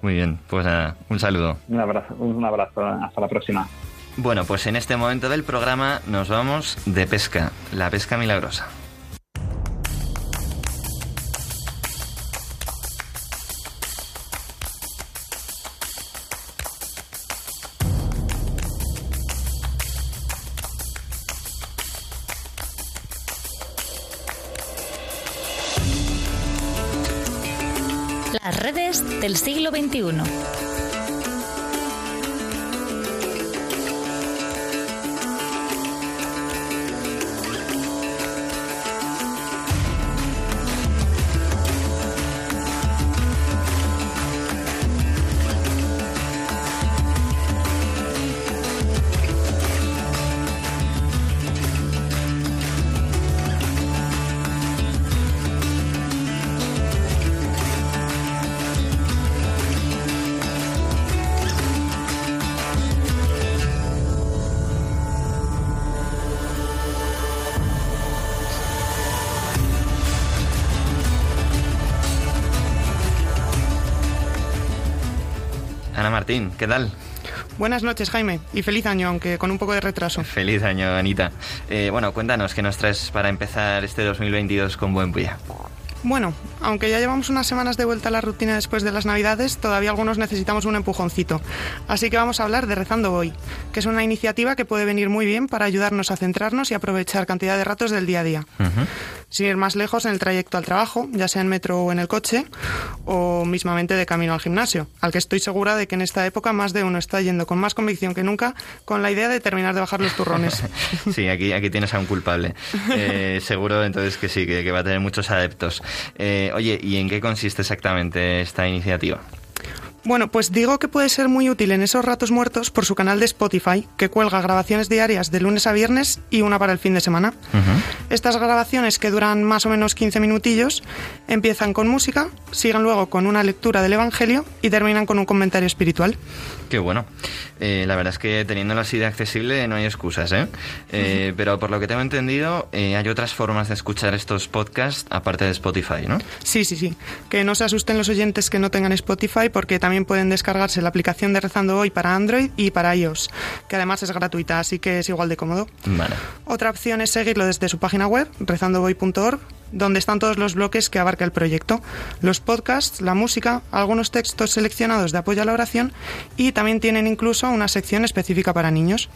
Muy bien, pues un saludo. Un abrazo, un abrazo, hasta la próxima. Bueno, pues en este momento del programa nos vamos de pesca, la pesca milagrosa. Del siglo XXI. Martín, ¿qué tal? Buenas noches, Jaime, y feliz año, aunque con un poco de retraso. Feliz año, Anita. Eh, bueno, cuéntanos, ¿qué nos traes para empezar este 2022 con buen pie? Bueno, aunque ya llevamos unas semanas de vuelta a la rutina después de las Navidades, todavía algunos necesitamos un empujoncito. Así que vamos a hablar de Rezando Hoy, que es una iniciativa que puede venir muy bien para ayudarnos a centrarnos y aprovechar cantidad de ratos del día a día. Sin ir más lejos en el trayecto al trabajo, ya sea en metro o en el coche, o mismamente de camino al gimnasio, al que estoy segura de que en esta época más de uno está yendo con más convicción que nunca con la idea de terminar de bajar los turrones. sí, aquí, aquí tienes a un culpable. Eh, seguro entonces que sí, que, va a tener muchos adeptos. Eh, oye, ¿y en qué consiste exactamente esta iniciativa? Bueno, pues digo que puede ser muy útil en esos ratos muertos por su canal de Spotify, que cuelga grabaciones diarias de lunes a viernes y una para el fin de semana. Estas grabaciones, que duran más o menos 15 minutillos, empiezan con música, siguen luego con una lectura del Evangelio y terminan con un comentario espiritual. Qué bueno. Eh, la verdad es que teniéndolo así de accesible no hay excusas, ¿eh? eh pero por lo que tengo entendido, eh, hay otras formas de escuchar estos podcasts aparte de Spotify, ¿no? Sí, sí, sí. Que no se asusten los oyentes que no tengan Spotify porque también pueden descargarse la aplicación de Rezando Hoy para Android y para iOS, que además es gratuita, así que es igual de cómodo. Vale. Otra opción es seguirlo desde su página web, rezandohoy.org, donde están todos los bloques que abarca el proyecto, los podcasts, la música, algunos textos seleccionados de apoyo a la oración y también tienen incluso una sección específica para niños.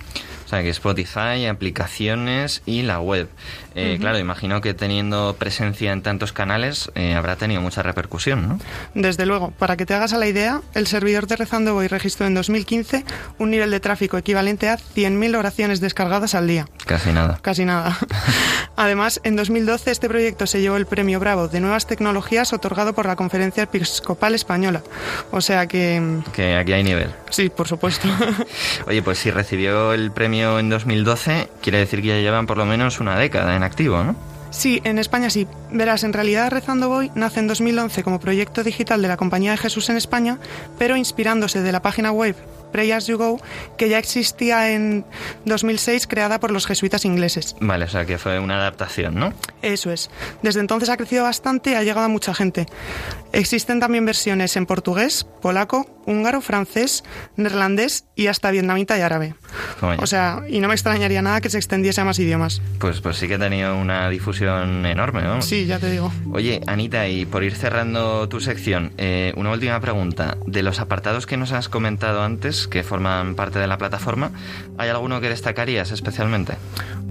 Sea, que Spotify, aplicaciones y la web. Eh, Claro, imagino que teniendo presencia en tantos canales eh, habrá tenido mucha repercusión, ¿no? Desde luego, para que te hagas a la idea, el servidor de Rezando Voy registró en 2015 un nivel de tráfico equivalente a 100.000 oraciones descargadas al día. Casi nada. Casi nada. Además, en 2012 este proyecto se llevó el premio Bravo de Nuevas Tecnologías otorgado por la Conferencia Episcopal Española. O sea que... Que aquí hay nivel. Sí, por supuesto. Oye, pues si recibió el premio en 2012, quiere decir que ya llevan por lo menos una década en activo, ¿no? Sí, en España sí. Verás, en realidad Rezando Voy nace en 2011 como proyecto digital de la Compañía de Jesús en España, pero inspirándose de la página web Pray As You Go, que ya existía en 2006, creada por los jesuitas ingleses. Vale, o sea que fue una adaptación, ¿no? Eso es. Desde entonces ha crecido bastante y ha llegado a mucha gente. Existen también versiones en portugués, polaco, húngaro, francés, neerlandés y hasta vietnamita y árabe. O sea, y no me extrañaría nada que se extendiese a más idiomas. Pues, pues sí que ha tenido una difusión enorme, ¿no? Sí, ya te digo. Oye, Anita, y por ir cerrando tu sección, eh, una última pregunta. De los apartados que nos has comentado antes, que forman parte de la plataforma, ¿hay alguno que destacarías especialmente?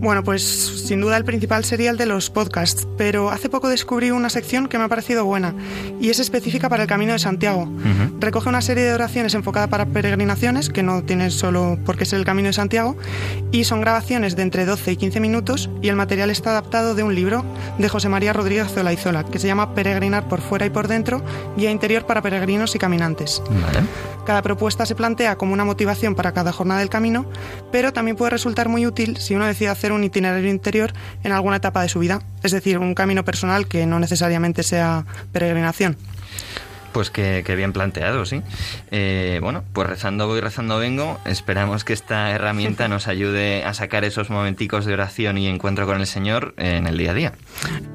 Bueno, pues sin duda el principal sería el de los podcasts, pero hace poco descubrí una sección que me ha parecido buena y es específica para el Camino de Santiago. Recoge una serie de oraciones enfocada para peregrinaciones, que no tiene solo por qué ser el Camino de Santiago, y son grabaciones de entre 12 y 15 minutos y el material está adaptado de un libro de José María Rodríguez Zolaizola, que se llama Peregrinar por fuera y por dentro, guía interior para peregrinos y caminantes. Vale. Cada propuesta se plantea como una motivación para cada jornada del camino, pero también puede resultar muy útil si uno decide hacer un itinerario interior en alguna etapa de su vida, es decir, un camino personal que no necesariamente sea peregrinación. Pues que, que bien planteado, sí. Eh, bueno, pues rezando voy, rezando vengo. Esperamos que esta herramienta nos ayude a sacar esos momenticos de oración y encuentro con el Señor en el día a día.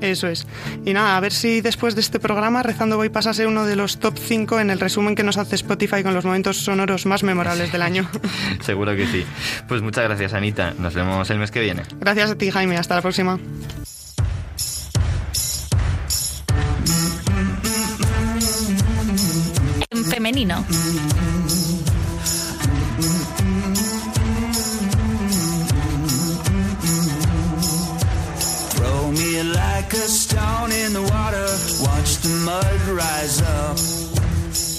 Eso es. Y nada, a ver si después de este programa Rezando Voy pasa a ser uno de los top 5 en el resumen que nos hace Spotify con los momentos sonoros más memorables del año. Seguro que sí. Pues muchas gracias, Anita. Nos vemos el mes que viene. Gracias a ti, Jaime. Hasta la próxima. Femenino. Throw me like a stone in the water. Watch the mud rise up.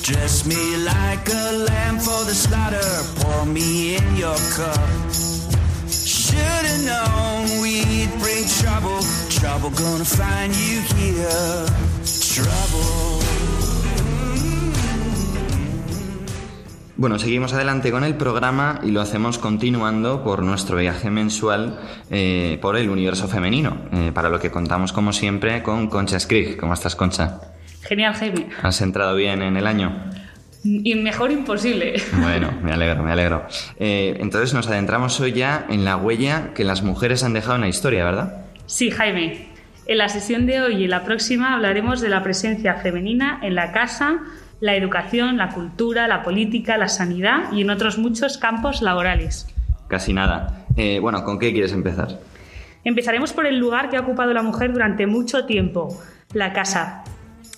Dress me like a lamb for the slaughter. Pour me in your cup. Should've known we'd bring trouble. Trouble gonna find you here. Trouble. Bueno, seguimos adelante con el programa y lo hacemos continuando por nuestro viaje mensual eh, por el universo femenino, eh, para lo que contamos como siempre con Concha Skrig. ¿Cómo estás, Concha? Genial, Jaime. ¿Has entrado bien en el año? Y mejor imposible. Bueno, me alegro, me alegro. Eh, entonces nos adentramos hoy ya en la huella que las mujeres han dejado en la historia, ¿verdad? Sí, Jaime. En la sesión de hoy y la próxima hablaremos de la presencia femenina en la casa, la educación, la cultura, la política, la sanidad y en otros muchos campos laborales. Casi nada. Eh, bueno, ¿con qué quieres empezar? Empezaremos por el lugar que ha ocupado la mujer durante mucho tiempo, la casa.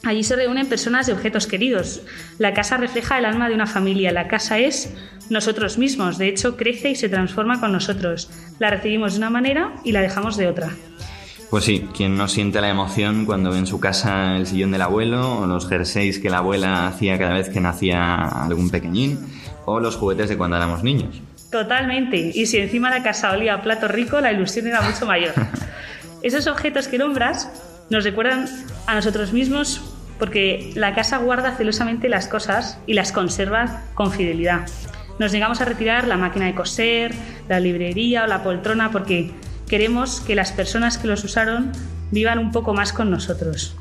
Allí se reúnen personas y objetos queridos. La casa refleja el alma de una familia. La casa es nosotros mismos. De hecho, crece y se transforma con nosotros. La recibimos de una manera y la dejamos de otra. Pues sí, quien no siente la emoción cuando ve en su casa el sillón del abuelo o los jerseys que la abuela hacía cada vez que nacía algún pequeñín o los juguetes de cuando éramos niños. Totalmente. Y si encima la casa olía a plato rico, la ilusión era mucho mayor. Esos objetos que nombras nos recuerdan a nosotros mismos porque la casa guarda celosamente las cosas y las conserva con fidelidad. Nos llegamos a retirar la máquina de coser, la librería o la poltrona porque queremos que las personas que los usaron vivan un poco más con nosotros.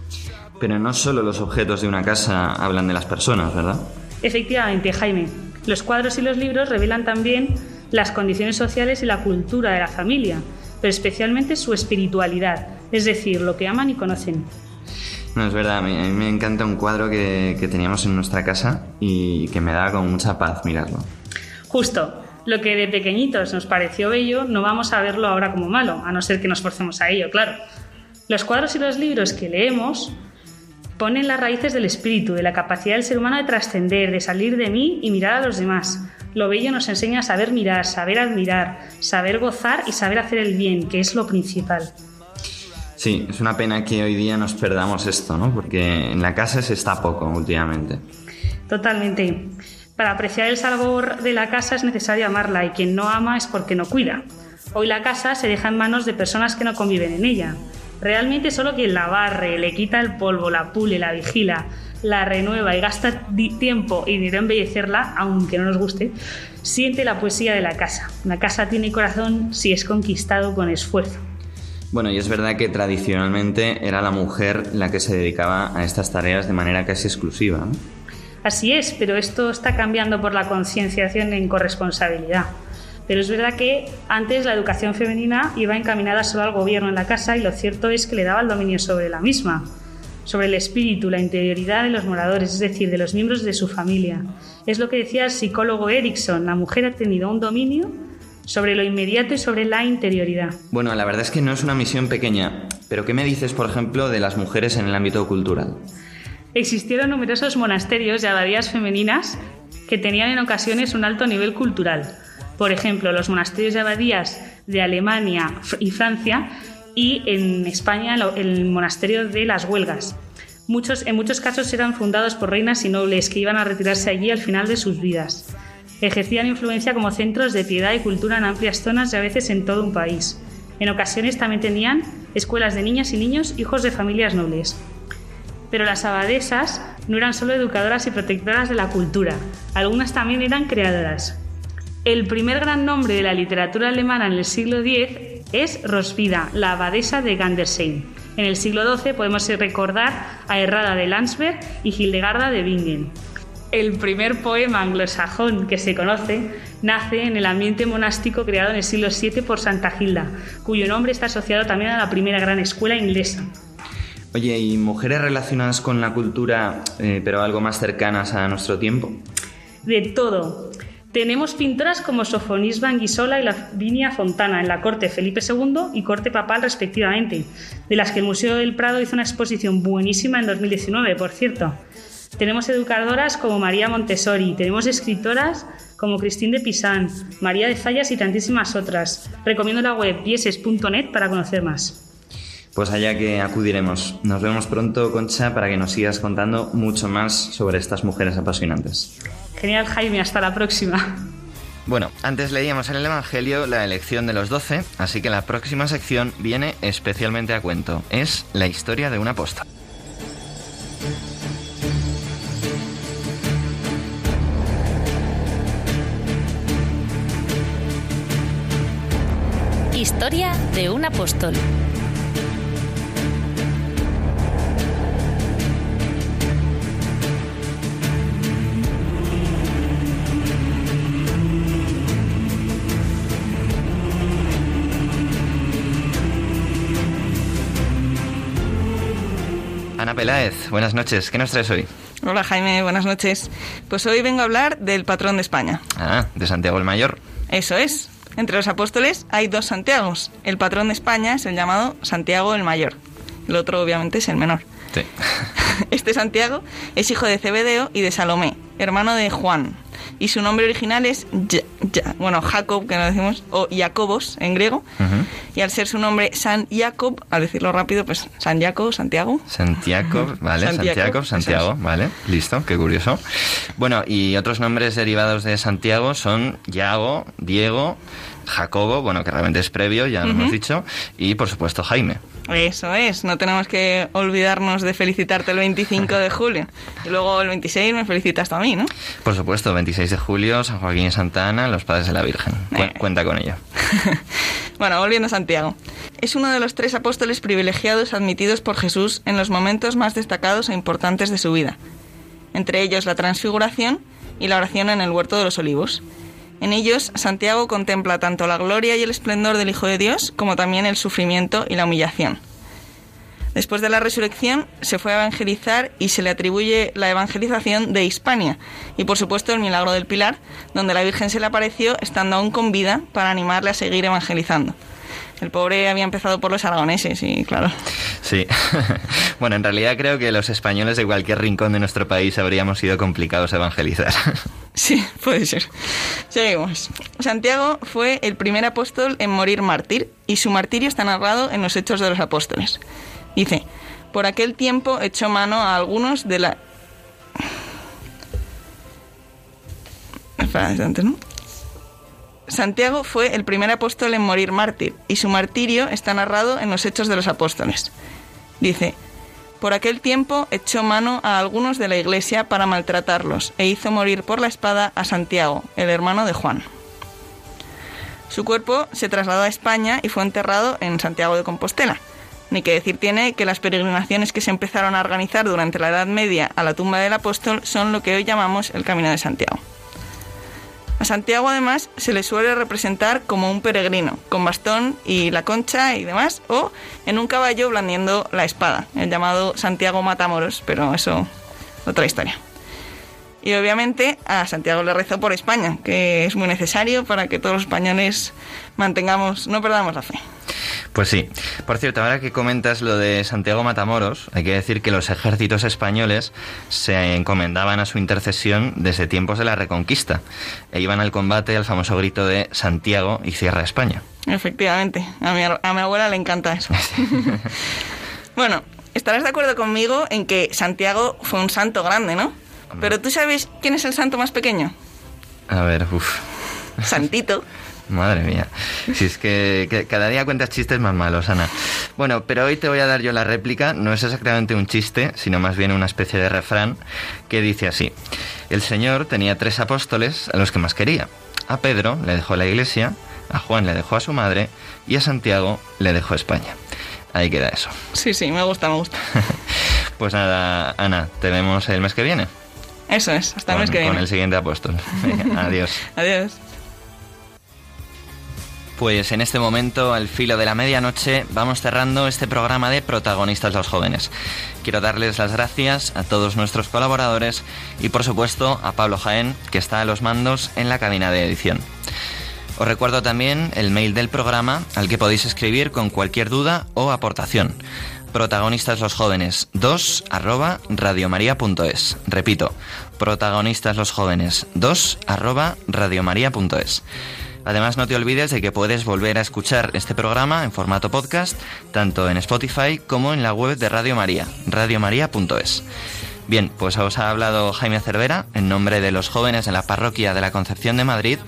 Pero no solo los objetos de una casa hablan de las personas, ¿verdad? Efectivamente, Jaime. Los cuadros y los libros revelan también las condiciones sociales y la cultura de la familia, pero especialmente su espiritualidad, es decir, lo que aman y conocen. No, es verdad, a mí, a mí me encanta un cuadro que, que teníamos en nuestra casa y que me da con mucha paz mirarlo. Justo, lo que de pequeñitos nos pareció bello, no vamos a verlo ahora como malo, a no ser que nos forcemos a ello, claro. Los cuadros y los libros que leemos ponen las raíces del espíritu, de la capacidad del ser humano de trascender, de salir de mí y mirar a los demás. Lo bello nos enseña a saber mirar, saber admirar, saber gozar y saber hacer el bien, que es lo principal. Sí, es una pena que hoy día nos perdamos esto, ¿no? Porque en la casa se está poco últimamente. Totalmente. Para apreciar el sabor de la casa es necesario amarla y quien no ama es porque no cuida. Hoy la casa se deja en manos de personas que no conviven en ella. Realmente solo quien la barre, le quita el polvo, la pule, la vigila, la renueva y gasta tiempo y dinero embellecerla, aunque no nos guste, siente la poesía de la casa. La casa tiene corazón si es conquistado con esfuerzo. Bueno, y es verdad que tradicionalmente era la mujer la que se dedicaba a estas tareas de manera casi exclusiva. ¿no? Así es, pero esto está cambiando por la concienciación en corresponsabilidad. Pero es verdad que antes la educación femenina iba encaminada solo al gobierno en la casa y lo cierto es que le daba el dominio sobre la misma, sobre el espíritu, la interioridad de los moradores, es decir, de los miembros de su familia. Es lo que decía el psicólogo Erickson, la mujer ha tenido un dominio sobre lo inmediato y sobre la interioridad. Bueno, la verdad es que no es una misión pequeña, pero ¿qué me dices, por ejemplo, de las mujeres en el ámbito cultural? Existieron numerosos monasterios y abadías femeninas que tenían en ocasiones un alto nivel cultural. Por ejemplo, los monasterios y abadías de Alemania y Francia y en España el monasterio de las Huelgas. Muchos, en muchos casos eran fundados por reinas y nobles que iban a retirarse allí al final de sus vidas. Ejercían influencia como centros de piedad y cultura en amplias zonas y a veces en todo un país. En ocasiones también tenían escuelas de niñas y niños hijos de familias nobles. Pero las abadesas no eran solo educadoras y protectoras de la cultura, algunas también eran creadoras. El primer gran nombre de la literatura alemana en el siglo X es Roswitha, la abadesa de Gandersheim. En el siglo XII podemos recordar a Errada de Landsberg y Hildegarda de Bingen. El primer poema anglosajón que se conoce nace en el ambiente monástico creado en el siglo VII por Santa Hilda, cuyo nombre está asociado también a la primera gran escuela inglesa. Oye, ¿y mujeres relacionadas con la cultura, eh, pero algo más cercanas a nuestro tiempo? De todo. Tenemos pintoras como Sofonis Banguisola y Lavinia Fontana en la corte Felipe II y corte papal respectivamente, de las que el Museo del Prado hizo una exposición buenísima en 2019, por cierto. Tenemos educadoras como María Montessori, tenemos escritoras como Christine de Pisan, María de Fallas y tantísimas otras. Recomiendo la web vieses.net para conocer más. Pues allá que acudiremos. Nos vemos pronto, Concha, para que nos sigas contando mucho más sobre estas mujeres apasionantes. Genial, Jaime, hasta la próxima. Bueno, antes leíamos en el Evangelio la elección de los doce, así que la próxima sección viene especialmente a cuento. Es la historia de un apóstol. Historia de un apóstol. Peláez, buenas noches. ¿Qué nos traes hoy? Hola Jaime, buenas noches. Pues hoy vengo a hablar del patrón de España. Ah, de Santiago el Mayor. Eso es. Entre los apóstoles hay dos Santiagos. El patrón de España es el llamado Santiago el Mayor. El otro obviamente es el menor. Sí. Este Santiago es hijo de Cebedeo y de Salomé, hermano de Juan. Y su nombre original es, bueno, Jacob, que lo decimos, o Jacobos en griego. Ujú. Y al ser su nombre San Jacob, al decirlo rápido, pues San Jacob, Santiago. Santiago, vale, Santiago, Santiago, Santiago, es. vale, listo, qué curioso. Bueno, y otros nombres derivados de Santiago son Yago, Diego, Jacobo, bueno, que realmente es previo, ya lo Ujú. hemos dicho, y por supuesto Jaime. Eso es, no tenemos que olvidarnos de felicitarte el 25 de julio. Y luego el 26 me felicitas tú a mí, ¿no? Por supuesto, 26 de julio, San Joaquín y Santa Ana, los padres de la Virgen. Cu- Eh. cuenta con ello. Bueno, volviendo a Santiago. Es uno de los tres apóstoles privilegiados admitidos por Jesús en los momentos más destacados e importantes de su vida. Entre ellos la transfiguración y la oración en el huerto de los olivos. En ellos, Santiago contempla tanto la gloria y el esplendor del Hijo de Dios como también el sufrimiento y la humillación. Después de la resurrección se fue a evangelizar y se le atribuye la evangelización de Hispania y por supuesto el milagro del Pilar, donde la Virgen se le apareció estando aún con vida para animarle a seguir evangelizando. El pobre había empezado por los aragoneses y claro. Sí. bueno, en realidad creo que los españoles de cualquier rincón de nuestro país habríamos sido complicados a evangelizar. Sí, puede ser. Seguimos. Santiago fue el primer apóstol en morir mártir y su martirio está narrado en los Hechos de los Apóstoles. Dice, por aquel tiempo echó mano a algunos de la... Espera, antes, ¿no? Santiago fue el primer apóstol en morir mártir y su martirio está narrado en los Hechos de los Apóstoles. Dice, por aquel tiempo echó mano a algunos de la iglesia para maltratarlos e hizo morir por la espada a Santiago, el hermano de Juan. Su cuerpo se trasladó a España y fue enterrado en Santiago de Compostela. Ni que decir tiene que las peregrinaciones que se empezaron a organizar durante la Edad Media a la tumba del apóstol son lo que hoy llamamos el Camino de Santiago. A Santiago además se le suele representar como un peregrino, con bastón y la concha y demás, o en un caballo blandiendo la espada, el llamado Santiago Matamoros, pero eso otra historia. Y obviamente a Santiago le rezó por España, que es muy necesario para que todos los españoles mantengamos, no perdamos la fe. Pues sí. Por cierto, ahora que comentas lo de Santiago Matamoros, hay que decir que los ejércitos españoles se encomendaban a su intercesión desde tiempos de la Reconquista e iban al combate al famoso grito de Santiago y cierra España. Efectivamente, a mi, a mi abuela le encanta eso. bueno, estarás de acuerdo conmigo en que Santiago fue un santo grande, ¿no? Pero tú sabes quién es el santo más pequeño. A ver, uff. Santito. Madre mía. Si es que, que cada día cuentas chistes más malos, Ana. Bueno, pero hoy te voy a dar yo la réplica. No es exactamente un chiste, sino más bien una especie de refrán que dice así. El Señor tenía tres apóstoles a los que más quería. A Pedro le dejó la iglesia, a Juan le dejó a su madre y a Santiago le dejó España. Ahí queda eso. Sí, sí, me gusta, me gusta. Pues nada, Ana, te vemos el mes que viene. Eso es, hasta el mes que con el siguiente apóstol. Adiós. Adiós. Pues en este momento, al filo de la medianoche, vamos cerrando este programa de Protagonistas los Jóvenes. Quiero darles las gracias a todos nuestros colaboradores y por supuesto a Pablo Jaén, que está a los mandos en la cabina de edición. Os recuerdo también el mail del programa al que podéis escribir con cualquier duda o aportación. Protagonistas los jóvenes 2 arroba radiomaria.es. Repito, protagonistas los jóvenes 2 arroba radiomaria.es. Además, no te olvides de que puedes volver a escuchar este programa en formato podcast, tanto en Spotify como en la web de Radio María, radiomaria.es. Bien, pues os ha hablado Jaime Cervera en nombre de los jóvenes de la parroquia de la Concepción de Madrid.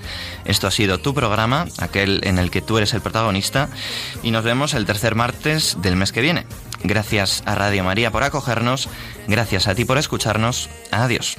Esto ha sido tu programa, aquel en el que tú eres el protagonista, y nos vemos el tercer martes del mes que viene. Gracias a Radio María por acogernos, gracias a ti por escucharnos. Adiós.